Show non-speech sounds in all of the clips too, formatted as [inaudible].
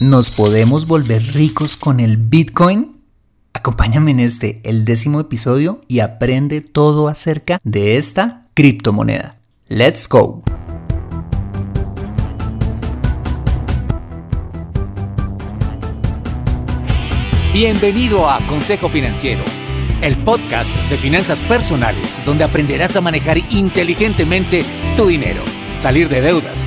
¿Nos podemos volver ricos con el Bitcoin? Acompáñame en este, el décimo episodio, y aprende todo acerca de esta criptomoneda. ¡Let's go! Bienvenido a Consejo Financiero, el podcast de finanzas personales donde aprenderás a manejar inteligentemente tu dinero, salir de deudas,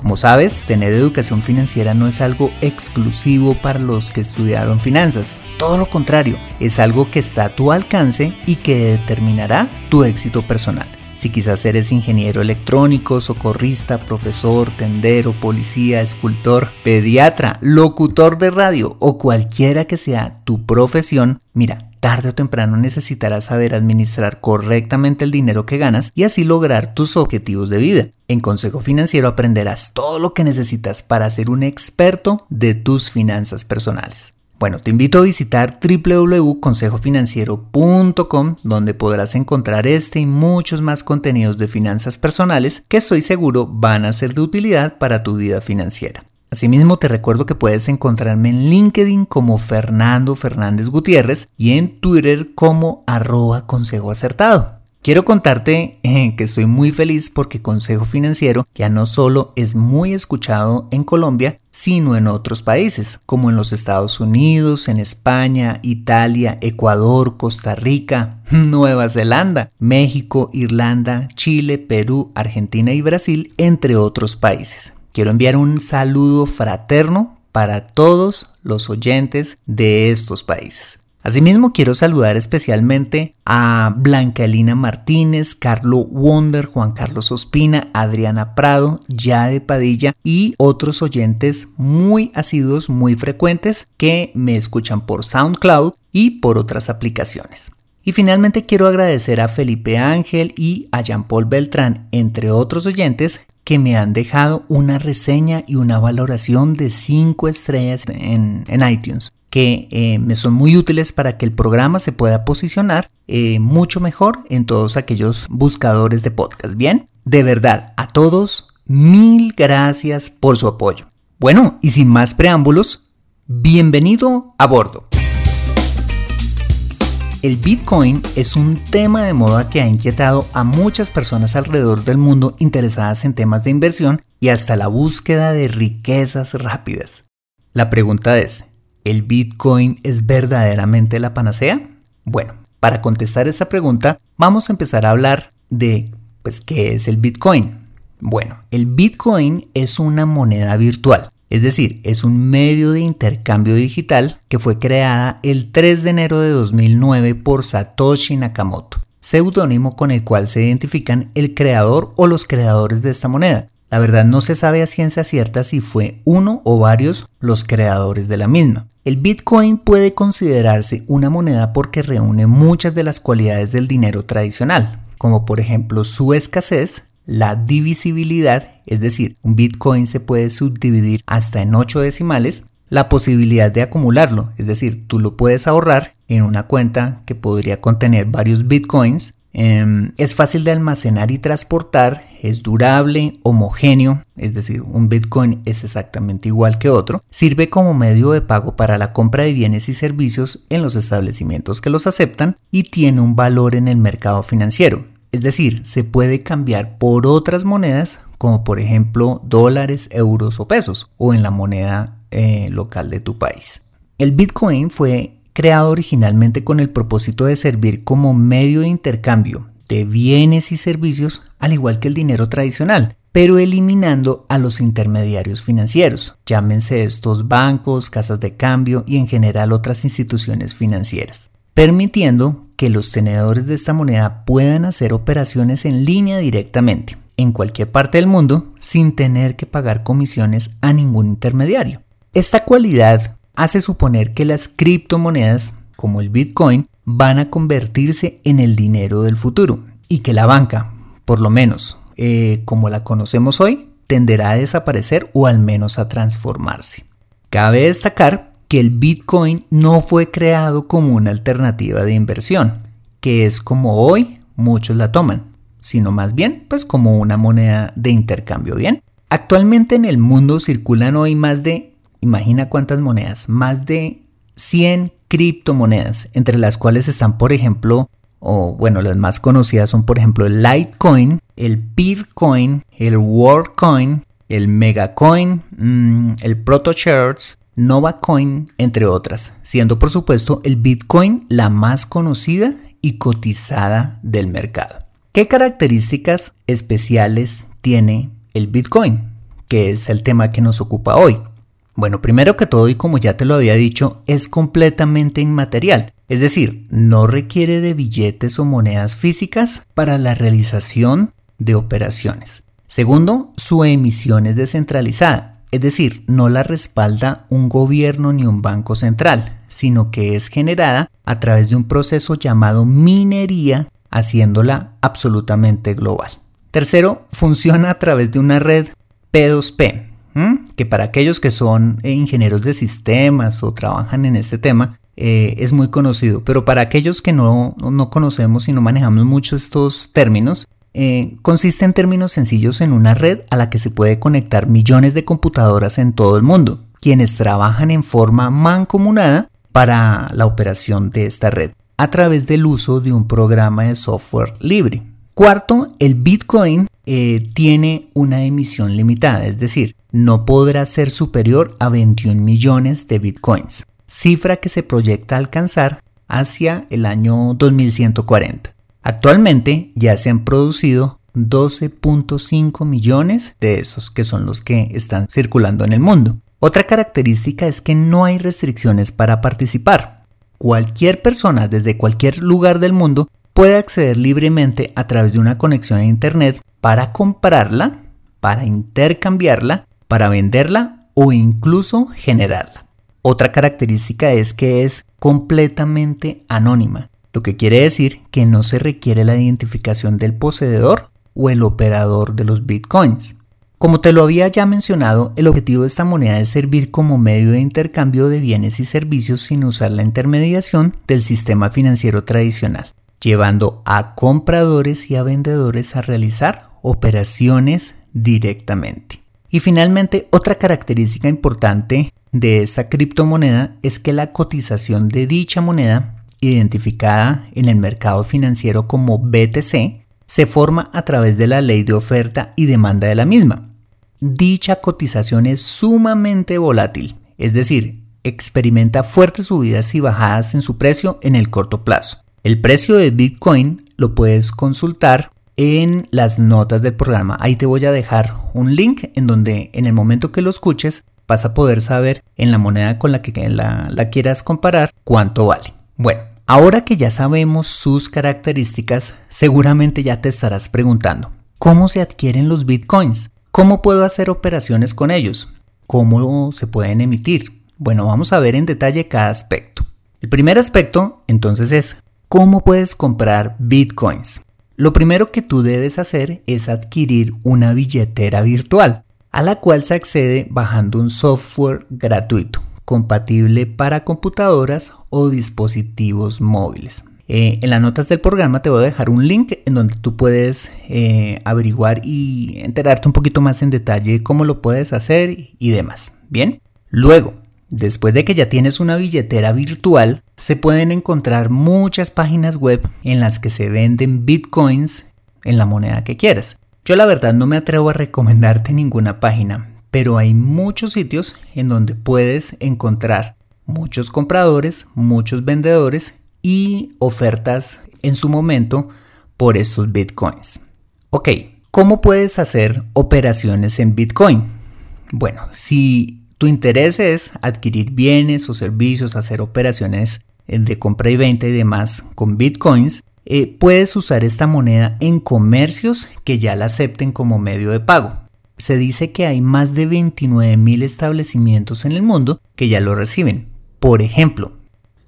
Como sabes, tener educación financiera no es algo exclusivo para los que estudiaron finanzas. Todo lo contrario, es algo que está a tu alcance y que determinará tu éxito personal. Si quizás eres ingeniero electrónico, socorrista, profesor, tendero, policía, escultor, pediatra, locutor de radio o cualquiera que sea tu profesión, mira, tarde o temprano necesitarás saber administrar correctamente el dinero que ganas y así lograr tus objetivos de vida. En Consejo Financiero aprenderás todo lo que necesitas para ser un experto de tus finanzas personales. Bueno, te invito a visitar www.consejofinanciero.com donde podrás encontrar este y muchos más contenidos de finanzas personales que estoy seguro van a ser de utilidad para tu vida financiera. Asimismo, te recuerdo que puedes encontrarme en LinkedIn como Fernando Fernández Gutiérrez y en Twitter como arroba consejo acertado. Quiero contarte eh, que estoy muy feliz porque Consejo Financiero ya no solo es muy escuchado en Colombia, sino en otros países, como en los Estados Unidos, en España, Italia, Ecuador, Costa Rica, [laughs] Nueva Zelanda, México, Irlanda, Chile, Perú, Argentina y Brasil, entre otros países. Quiero enviar un saludo fraterno para todos los oyentes de estos países. Asimismo, quiero saludar especialmente a Blanca Elina Martínez, Carlo Wonder, Juan Carlos Ospina, Adriana Prado, Yade Padilla y otros oyentes muy asiduos, muy frecuentes que me escuchan por SoundCloud y por otras aplicaciones. Y finalmente quiero agradecer a Felipe Ángel y a Jean Paul Beltrán, entre otros oyentes, que me han dejado una reseña y una valoración de 5 estrellas en, iTunes que eh, me son muy útiles para que el programa se pueda posicionar eh, mucho mejor en todos aquellos buscadores de podcast. Bien, de verdad, a todos, mil gracias por su apoyo. Bueno, y sin más preámbulos, bienvenido a bordo. El Bitcoin es un tema de moda que ha inquietado a muchas personas alrededor del mundo interesadas en temas de inversión y hasta la búsqueda de riquezas rápidas. La pregunta es, ¿el Bitcoin es verdaderamente la panacea? Bueno, para contestar esa pregunta vamos a empezar a hablar de, pues, ¿qué es el Bitcoin? Bueno, el Bitcoin es una moneda virtual es decir, es un medio de intercambio digital que fue creada el 3 de enero de 2009 por Satoshi Nakamoto, seudónimo con el cual se identifican el creador o los creadores de esta moneda. La verdad no se sabe a ciencia cierta si fue uno o varios los creadores de la misma. El Bitcoin puede considerarse una moneda porque reúne muchas de las cualidades del dinero tradicional, como por ejemplo su escasez, la divisibilidad, es decir, un Bitcoin se puede subdividir hasta en 8 decimales, la posibilidad de acumularlo, es decir, tú lo puedes ahorrar en una cuenta que podría contener varios Bitcoins, em, es fácil de almacenar y transportar, es durable, homogéneo, es decir, un Bitcoin es exactamente igual que otro, sirve como medio de pago para la compra de bienes y servicios en los establecimientos que los aceptan y tiene un valor en el mercado financiero. Es decir, se puede cambiar por otras monedas como por ejemplo dólares, euros o pesos o en la moneda eh, local de tu país. El Bitcoin fue creado originalmente con el propósito de servir como medio de intercambio, de bienes y servicios, al igual que el dinero tradicional, pero eliminando a los intermediarios financieros, llámense estos bancos, casas de cambio y en general otras instituciones financieras, permitiendo que los tenedores de esta moneda puedan hacer operaciones en línea directamente, en cualquier parte del mundo, sin tener que pagar comisiones a ningún intermediario. Esta cualidad hace suponer que las criptomonedas, como el Bitcoin, van a convertirse en el dinero del futuro y que la banca, por lo menos eh, como la conocemos hoy, tenderá a desaparecer o al menos a transformarse. Cabe destacar que el Bitcoin no fue creado como una alternativa de inversión, que es como hoy muchos la toman, sino más bien pues como una moneda de intercambio, ¿bien? Actualmente en el mundo circulan hoy más de, imagina cuántas monedas, más de 100 criptomonedas, entre las cuales están por ejemplo o bueno, las más conocidas son por ejemplo el Litecoin, el Peercoin, el Worldcoin, el Megacoin, mm, el ProtoShares, NovaCoin, entre otras, siendo por supuesto el Bitcoin la más conocida y cotizada del mercado. ¿Qué características especiales tiene el Bitcoin? Que es el tema que nos ocupa hoy. Bueno, primero que todo, y como ya te lo había dicho, es completamente inmaterial. Es decir, no requiere de billetes o monedas físicas para la realización de operaciones. Segundo, su emisión es descentralizada, es decir, no la respalda un gobierno ni un banco central, sino que es generada a través de un proceso llamado minería, haciéndola absolutamente global. Tercero, funciona a través de una red P2P, que para aquellos que son ingenieros de sistemas o trabajan en este tema, eh, es muy conocido, pero para aquellos que no, conocemos y no manejamos mucho estos términos, eh, consiste en términos sencillos en una red a la que se puede conectar millones de computadoras en todo el mundo, quienes trabajan en forma mancomunada para la operación de esta red a través del uso de un programa de software libre. Cuarto, el Bitcoin eh, tiene una emisión limitada, es decir, no podrá ser superior a 21 millones de Bitcoins cifra que se proyecta alcanzar hacia el año 2140. Actualmente ya se han producido 12.5 millones de esos que son los que están circulando en el mundo. Otra característica es que no hay restricciones para participar. Cualquier persona desde cualquier lugar del mundo puede acceder libremente a través de una conexión a Internet para comprarla, para intercambiarla, para venderla o incluso generarla. Otra característica es que es completamente anónima, lo que quiere decir que no se requiere la identificación del poseedor o el operador de los bitcoins. Como te lo había ya mencionado, el objetivo de esta moneda es servir como medio de intercambio de bienes y servicios sin usar la intermediación del sistema financiero tradicional, llevando a compradores y a vendedores a realizar operaciones directamente. Y finalmente, otra característica importante de esta criptomoneda es que la cotización de dicha moneda, identificada en el mercado financiero como BTC, se forma a través de la ley de oferta y demanda de la misma. Dicha cotización es sumamente volátil, es decir, experimenta fuertes subidas y bajadas en su precio en el corto plazo. El precio de Bitcoin lo puedes consultar en las notas del programa. Ahí te voy a dejar un link en donde en el momento que lo escuches vas a poder saber en la moneda con la que la, quieras comparar cuánto vale. Bueno, ahora que ya sabemos sus características, seguramente ya te estarás preguntando, ¿cómo se adquieren los bitcoins? ¿Cómo puedo hacer operaciones con ellos? ¿Cómo se pueden emitir? Bueno, vamos a ver en detalle cada aspecto. El primer aspecto, entonces, es cómo puedes comprar bitcoins. Lo primero que tú debes hacer es adquirir una billetera virtual a la cual se accede bajando un software gratuito compatible para computadoras o dispositivos móviles. Eh, en las notas del programa te voy a dejar un link en donde tú puedes eh, averiguar y enterarte un poquito más en detalle cómo lo puedes hacer y demás. Bien, luego, después de que ya tienes una billetera virtual, se pueden encontrar muchas páginas web en las que se venden bitcoins en la moneda que quieras. Yo la verdad no me atrevo a recomendarte ninguna página, pero hay muchos sitios en donde puedes encontrar muchos compradores, muchos vendedores y ofertas en su momento por estos bitcoins. Ok, ¿cómo puedes hacer operaciones en bitcoin? Bueno, si tu interés es adquirir bienes o servicios, hacer operaciones de compra y venta y demás con bitcoins, eh, puedes usar esta moneda en comercios que ya la acepten como medio de pago. Se dice que hay más de 29 mil establecimientos en el mundo que ya lo reciben. Por ejemplo,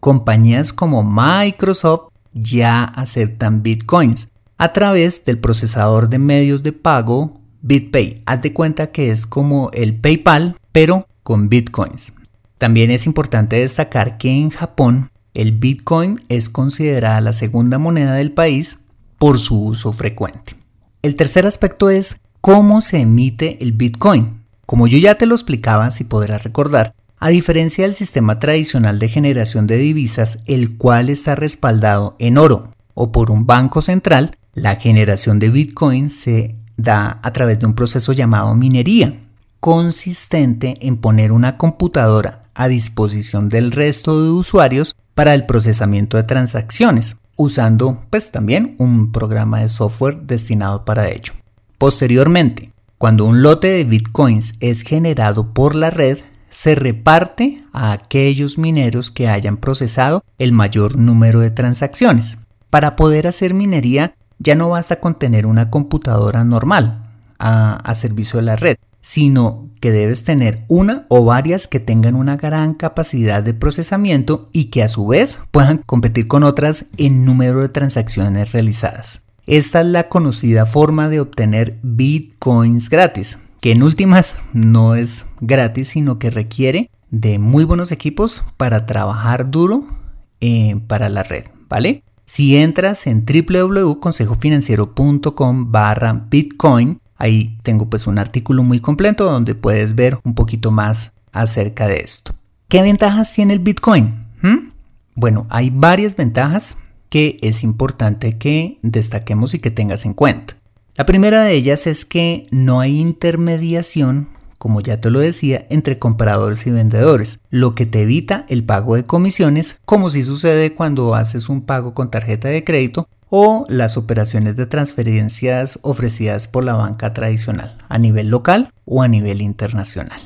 compañías como Microsoft ya aceptan bitcoins a través del procesador de medios de pago BitPay. Haz de cuenta que es como el PayPal, pero con bitcoins. También es importante destacar que en Japón el Bitcoin es considerada la segunda moneda del país por su uso frecuente. El tercer aspecto es cómo se emite el Bitcoin. Como yo ya te lo explicaba, si podrás recordar, a diferencia del sistema tradicional de generación de divisas, el cual está respaldado en oro o por un banco central, la generación de Bitcoin se da a través de un proceso llamado minería, consistente en poner una computadora a disposición del resto de usuarios para el procesamiento de transacciones, usando pues también un programa de software destinado para ello. Posteriormente, cuando un lote de bitcoins es generado por la red, se reparte a aquellos mineros que hayan procesado el mayor número de transacciones. Para poder hacer minería ya no basta con tener una computadora normal a, a servicio de la red, sino que debes tener una o varias que tengan una gran capacidad de procesamiento y que a su vez puedan competir con otras en número de transacciones realizadas. Esta es la conocida forma de obtener bitcoins gratis, que en últimas no es gratis, sino que requiere de muy buenos equipos para trabajar duro eh, para la red, ¿vale? Si entras en www.consejofinanciero.com barra bitcoin, Ahí tengo pues un artículo muy completo donde puedes ver un poquito más acerca de esto. ¿Qué ventajas tiene el Bitcoin? ¿Mm? Bueno, hay varias ventajas que es importante que destaquemos y que tengas en cuenta. La primera de ellas es que no hay intermediación, como ya te lo decía, entre compradores y vendedores, lo que te evita el pago de comisiones, como si sucede cuando haces un pago con tarjeta de crédito o las operaciones de transferencias ofrecidas por la banca tradicional a nivel local o a nivel internacional.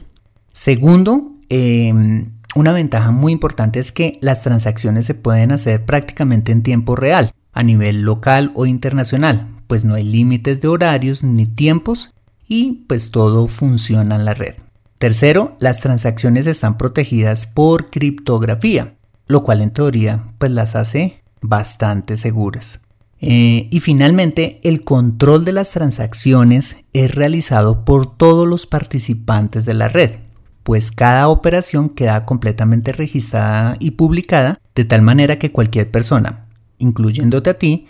Segundo, em, una ventaja muy importante es que las transacciones se pueden hacer prácticamente en tiempo real a nivel local o internacional, pues no hay límites de horarios ni tiempos y pues todo funciona en la red. Tercero, las transacciones están protegidas por criptografía, lo cual en teoría pues las hace bastante seguras. Eh, y finalmente, el control de las transacciones es realizado por todos los participantes de la red, pues cada operación queda completamente registrada y publicada de tal manera que cualquier persona, incluyéndote a ti,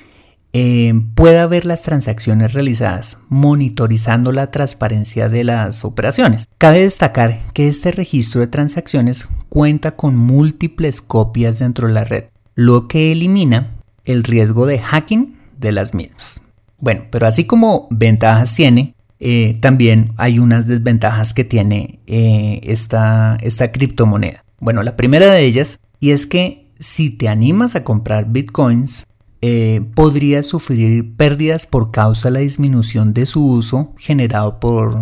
eh, pueda ver las transacciones realizadas, monitorizando la transparencia de las operaciones. Cabe destacar que este registro de transacciones cuenta con múltiples copias dentro de la red, lo que elimina el riesgo de hacking de las mismas. Bueno, pero así como ventajas tiene, eh, también hay unas desventajas que tiene eh, esta, esta criptomoneda. Bueno, la primera de ellas, y es que si te animas a comprar bitcoins, eh, podrías sufrir pérdidas por causa de la disminución de su uso generado por,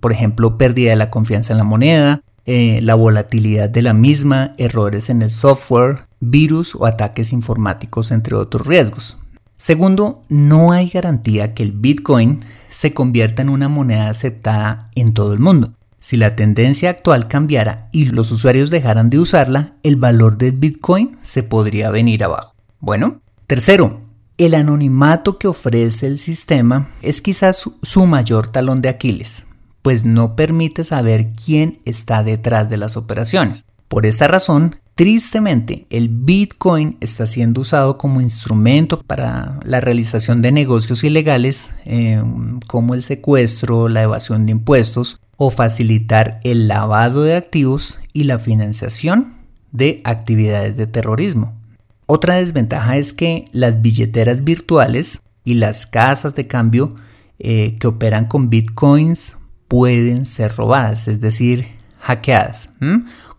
por ejemplo, pérdida de la confianza en la moneda, la volatilidad de la misma, errores en el software, virus o ataques informáticos, entre otros riesgos. Segundo, no hay garantía que el Bitcoin se convierta en una moneda aceptada en todo el mundo. Si la tendencia actual cambiara y los usuarios dejaran de usarla, el valor del Bitcoin se podría venir abajo. Bueno, tercero, el anonimato que ofrece el sistema es quizás su mayor talón de Aquiles, pues no permite saber quién está detrás de las operaciones. Por esta razón, Tristemente, el Bitcoin está siendo usado como instrumento para la realización de negocios ilegales eh, como el secuestro, la evasión de impuestos o facilitar el lavado de activos y la financiación de actividades de terrorismo. Otra desventaja es que las billeteras virtuales y las casas de cambio eh, que operan con bitcoins pueden ser robadas, es decir, hackeadas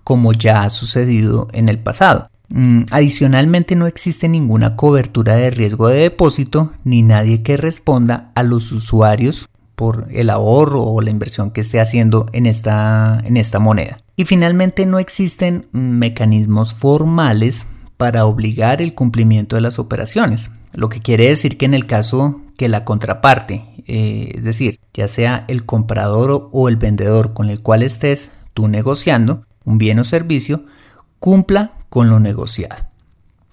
como ya ha sucedido en el pasado. Mm, adicionalmente no existe ninguna cobertura de riesgo de depósito ni nadie que responda a los usuarios por el ahorro o la inversión que esté haciendo en esta, en esta moneda. Y finalmente no existen mecanismos formales para obligar el cumplimiento de las operaciones, lo que quiere decir que en el caso que la contraparte, eh, es decir, ya sea el comprador o el vendedor con el cual estés tú negociando un bien o servicio, cumpla con lo negociado.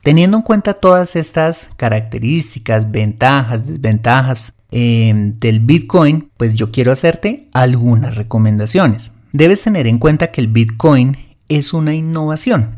Teniendo en cuenta todas estas características, ventajas, desventajas em, del Bitcoin, pues yo quiero hacerte algunas recomendaciones. Debes tener en cuenta que el Bitcoin es una innovación.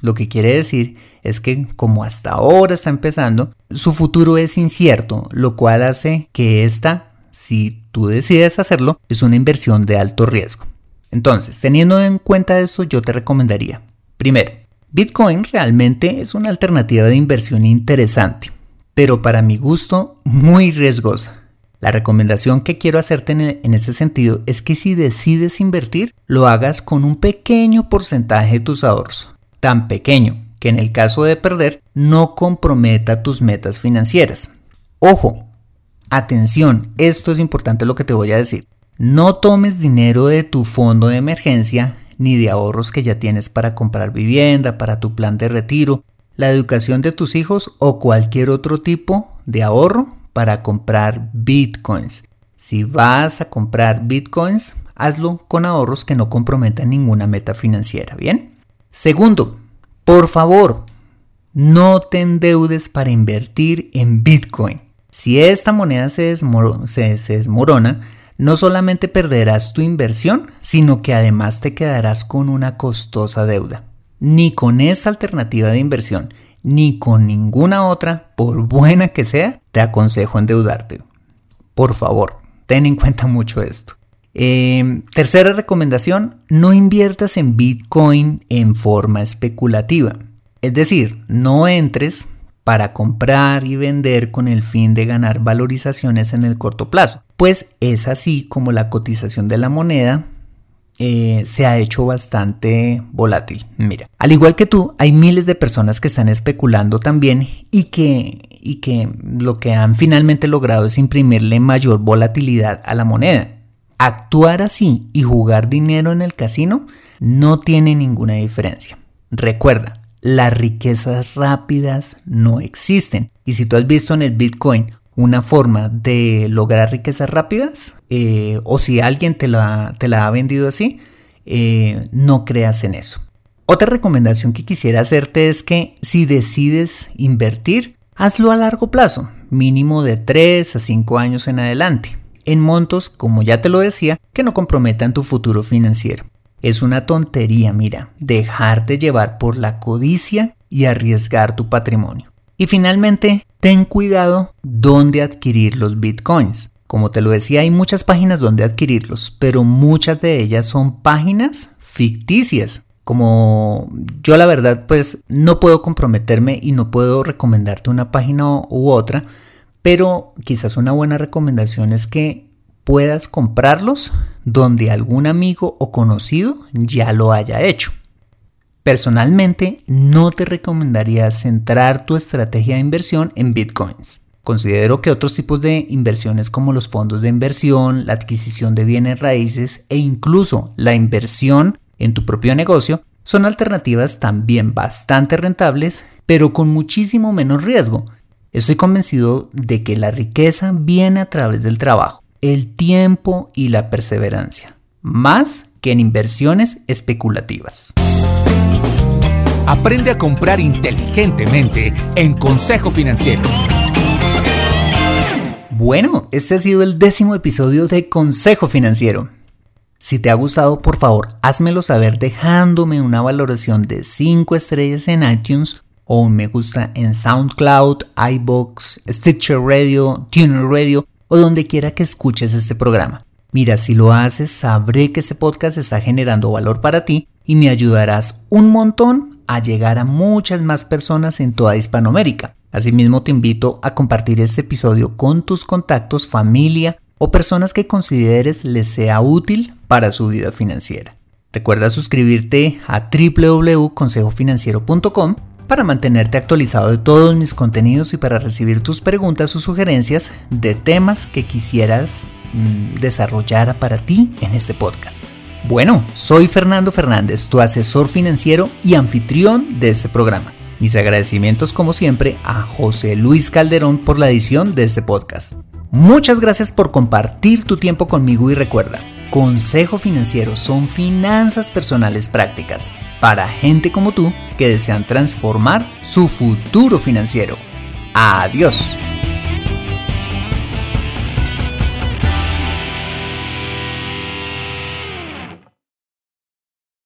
Lo que quiere decir es que como hasta ahora está empezando, su futuro es incierto, lo cual hace que esta, si tú decides hacerlo, es una inversión de alto riesgo. Entonces, teniendo en cuenta esto, yo te recomendaría, primero, Bitcoin realmente es una alternativa de inversión interesante, pero para mi gusto muy riesgosa. La recomendación que quiero hacerte en, ese sentido es que si decides invertir, lo hagas con un pequeño porcentaje de tus ahorros, tan pequeño que en el caso de perder no comprometa tus metas financieras. Ojo, atención, esto es importante lo que te voy a decir. No tomes dinero de tu fondo de emergencia ni de ahorros que ya tienes para comprar vivienda, para tu plan de retiro, la educación de tus hijos o cualquier otro tipo de ahorro para comprar bitcoins. Si vas a comprar bitcoins, hazlo con ahorros que no comprometan ninguna meta financiera, ¿bien? Segundo, por favor, no te endeudes para invertir en bitcoin. Si esta moneda se, se, se desmorona, no solamente perderás tu inversión, sino que además te quedarás con una costosa deuda. Ni con esta alternativa de inversión, ni con ninguna otra, por buena que sea, te aconsejo endeudarte. Por favor, ten en cuenta mucho esto. Em, tercera recomendación, no inviertas en Bitcoin en forma especulativa. Es decir, no entres para comprar y vender con el fin de ganar valorizaciones en el corto plazo, pues es así como la cotización de la moneda eh, se ha hecho bastante volátil. Mira, al igual que tú, hay miles de personas que están especulando también y que, y que lo que han finalmente logrado es imprimirle mayor volatilidad a la moneda. Actuar así y jugar dinero en el casino no tiene ninguna diferencia. Recuerda, las riquezas rápidas no existen. Y si tú has visto en el Bitcoin una forma de lograr riquezas rápidas, eh, o si alguien te la, te la ha vendido así, eh, no creas en eso. Otra recomendación que quisiera hacerte es que si decides invertir, hazlo a largo plazo, mínimo de 3 a 5 años en adelante, en montos, como ya te lo decía, que no comprometan tu futuro financiero. Es una tontería, mira, dejarte llevar por la codicia y arriesgar tu patrimonio. Y finalmente, ten cuidado dónde adquirir los bitcoins. Como te lo decía, hay muchas páginas donde adquirirlos, pero muchas de ellas son páginas ficticias. Como yo la verdad pues no puedo comprometerme y no puedo recomendarte una página u otra, pero quizás una buena recomendación es que puedas comprarlos donde algún amigo o conocido ya lo haya hecho. Personalmente, no te recomendaría centrar tu estrategia de inversión en bitcoins. Considero que otros tipos de inversiones como los fondos de inversión, la adquisición de bienes raíces e incluso la inversión en tu propio negocio son alternativas también bastante rentables, pero con muchísimo menos riesgo. Estoy convencido de que la riqueza viene a través del trabajo el tiempo y la perseverancia, más que en inversiones especulativas. Aprende a comprar inteligentemente en Consejo Financiero. Bueno, este ha sido el décimo episodio de Consejo Financiero. Si te ha gustado, por favor, házmelo saber dejándome una valoración de 5 estrellas en iTunes o un me gusta en SoundCloud, iBox, Stitcher Radio, Tuner Radio o donde quiera que escuches este programa. Mira, si lo haces, sabré que este podcast está generando valor para ti y me ayudarás un montón a llegar a muchas más personas en toda Hispanoamérica. Asimismo, te invito a compartir este episodio con tus contactos, familia o personas que consideres les sea útil para su vida financiera. Recuerda suscribirte a www.consejofinanciero.com para mantenerte actualizado de todos mis contenidos y para recibir tus preguntas o sugerencias de temas que quisieras mm, desarrollar para ti en este podcast. Bueno, soy Fernando Fernández, tu asesor financiero y anfitrión de este programa. Mis agradecimientos como siempre a José Luis Calderón por la edición de este podcast. Muchas gracias por compartir tu tiempo conmigo y recuerda, Consejo Financiero son finanzas personales prácticas para gente como tú que desean transformar su futuro financiero. Adiós.